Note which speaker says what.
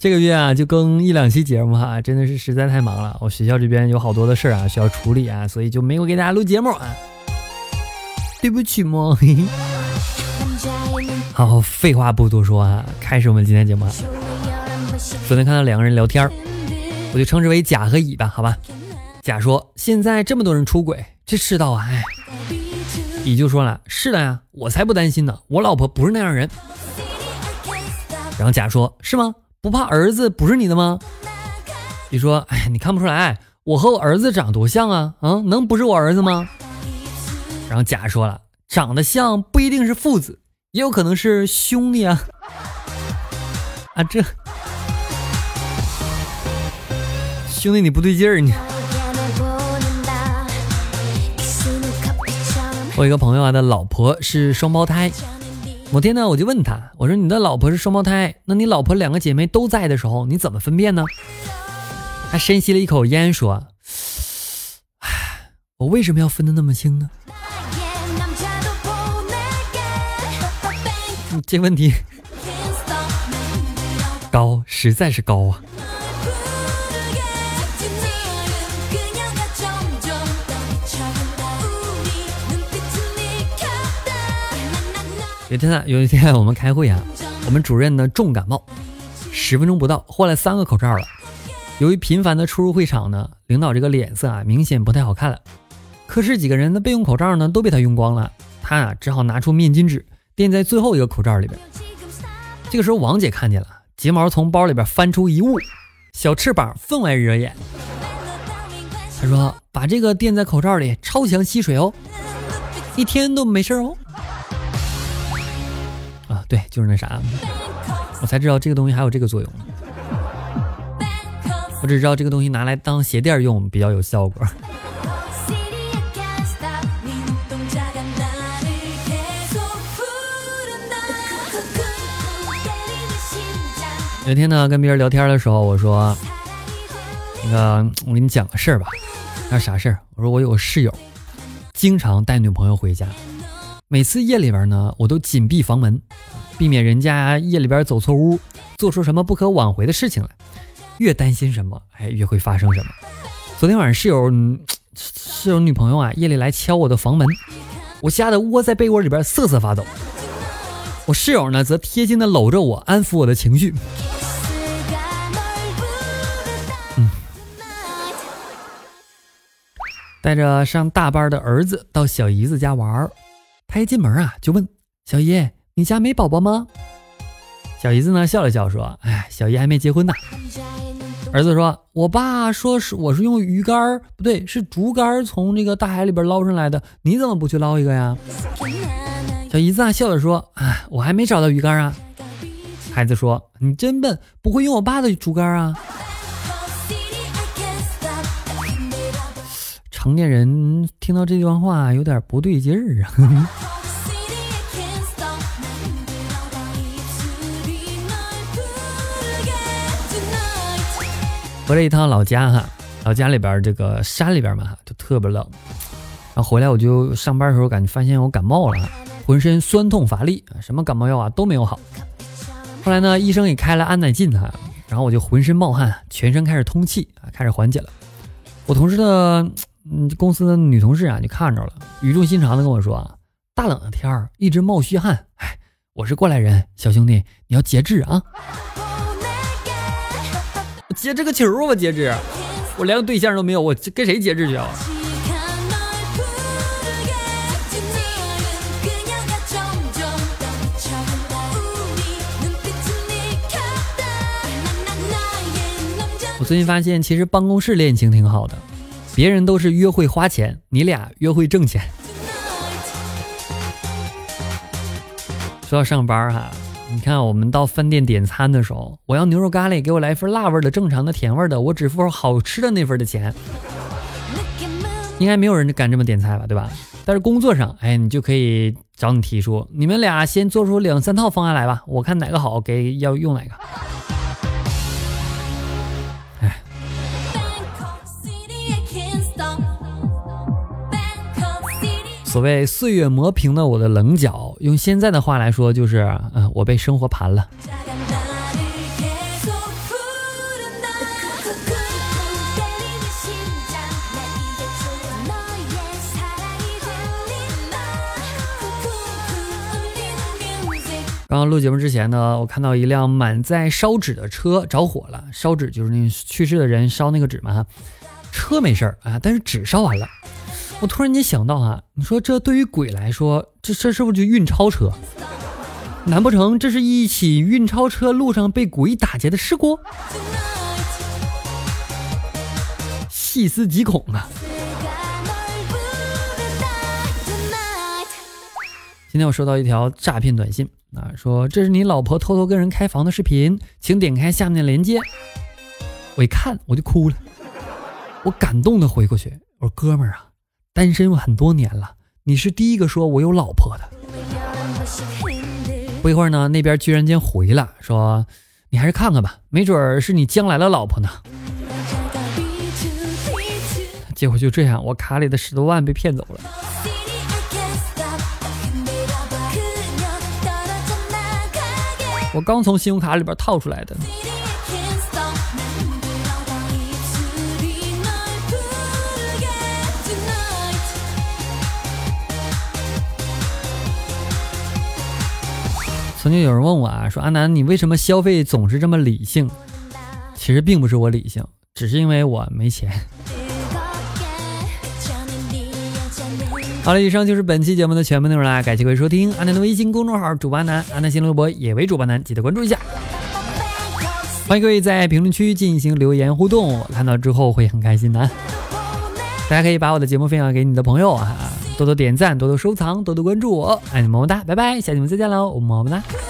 Speaker 1: 这个月啊就更一两期节目哈，真的是实在太忙了。我学校这边有好多的事儿啊需要处理啊，所以就没有给大家录节目啊，对不起嘛。好，废话不多说啊，开始我们今天节目。昨天看到两个人聊天我就称之为甲和乙吧，好吧。甲说：“现在这么多人出轨，这世道啊，哎。”乙就说了：“是的呀，我才不担心呢，我老婆不是那样人。”然后甲说：“是吗？不怕儿子不是你的吗？”你说：“哎，你看不出来，我和我儿子长多像啊，啊，能不是我儿子吗？”然后甲说了：“长得像不一定是父子，也有可能是兄弟啊。”啊，这兄弟你不对劲儿，你。我一个朋友啊，的老婆是双胞胎。某天呢，我就问他，我说：“你的老婆是双胞胎，那你老婆两个姐妹都在的时候，你怎么分辨呢？”他深吸了一口烟，说：“唉，我为什么要分得那么清呢？”这问题高，实在是高啊！有一天啊，有一天我们开会啊，我们主任呢重感冒，十分钟不到换了三个口罩了。由于频繁的出入会场呢，领导这个脸色啊明显不太好看了。科室几个人的备用口罩呢都被他用光了，他啊只好拿出面巾纸垫在最后一个口罩里边。这个时候王姐看见了，睫毛从包里边翻出一物，小翅膀分外惹眼。她说：“把这个垫在口罩里，超强吸水哦，一天都没事哦。”对，就是那啥，我才知道这个东西还有这个作用。我只知道这个东西拿来当鞋垫用比较有效果。有天呢，跟别人聊天的时候，我说：“那个，我给你讲个事儿吧。”他说：“啥事儿？”我说：“我有个室友，经常带女朋友回家，每次夜里边呢，我都紧闭房门。”避免人家夜里边走错屋，做出什么不可挽回的事情来。越担心什么，哎，越会发生什么。昨天晚上室友室友女朋友啊，夜里来敲我的房门，我吓得窝在被窝里边瑟瑟发抖。我室友呢，则贴心的搂着我，安抚我的情绪。带着上大班的儿子到小姨子家玩儿，他一进门啊，就问小姨。你家没宝宝吗？小姨子呢笑了笑说：“哎，小姨还没结婚呢。”儿子说：“我爸说是我是用鱼竿不对，是竹竿从这个大海里边捞上来的，你怎么不去捞一个呀？”小姨子啊笑着说：“哎，我还没找到鱼竿啊。”孩子说：“你真笨，不会用我爸的竹竿啊。”成年人听到这段话有点不对劲儿啊。回了一趟老家哈，老家里边这个山里边嘛，就特别冷。然后回来我就上班的时候感觉发现我感冒了，浑身酸痛乏力，什么感冒药啊都没有好。后来呢，医生也开了安乃近哈，然后我就浑身冒汗，全身开始通气啊，开始缓解了。我同事的嗯公司的女同事啊就看着了，语重心长的跟我说啊，大冷的天儿一直冒虚汗，哎，我是过来人，小兄弟你要节制啊。节制个球我节制，我连个对象都没有，我跟谁节制去啊？我最近发现，其实办公室恋情挺好的，别人都是约会花钱，你俩约会挣钱。说到上班哈，你看我们到饭店点餐的时候，我要牛肉咖喱，给我来一份辣味的、正常的、甜味的，我只付好吃的那份的钱。应该没有人敢这么点菜吧，对吧？但是工作上，哎，你就可以找你提出，你们俩先做出两三套方案来吧，我看哪个好，给要用哪个。所谓岁月磨平了我的棱角，用现在的话来说，就是嗯，我被生活盘了。刚刚录节目之前呢，我看到一辆满载烧纸的车着火了。烧纸就是那去世的人烧那个纸嘛，车没事儿啊，但是纸烧完了。我突然间想到啊，你说这对于鬼来说，这这是不是就运钞车？难不成这是一起运钞车路上被鬼打劫的事故？细思极恐啊！今天我收到一条诈骗短信。啊，说这是你老婆偷偷跟人开房的视频，请点开下面的链接。我一看我就哭了，我感动的回过去，我说哥们儿啊，单身很多年了，你是第一个说我有老婆的。不一会儿呢，那边居然间回了，说你还是看看吧，没准儿是你将来的老婆呢。结果就这样，我卡里的十多万被骗走了。我刚从信用卡里边套出来的。曾经有人问我啊，说阿南，你为什么消费总是这么理性？其实并不是我理性，只是因为我没钱。好了，以上就是本期节目的全部内容啦，感谢各位收听。阿南的微信公众号主播南，阿南新浪微博也为主播南，记得关注一下。欢迎各位在评论区进行留言互动，我看到之后会很开心的。大家可以把我的节目分享给你的朋友啊，多多点赞，多多收藏，多多关注我。爱你么么哒，拜拜，下期节目再见喽，么么哒。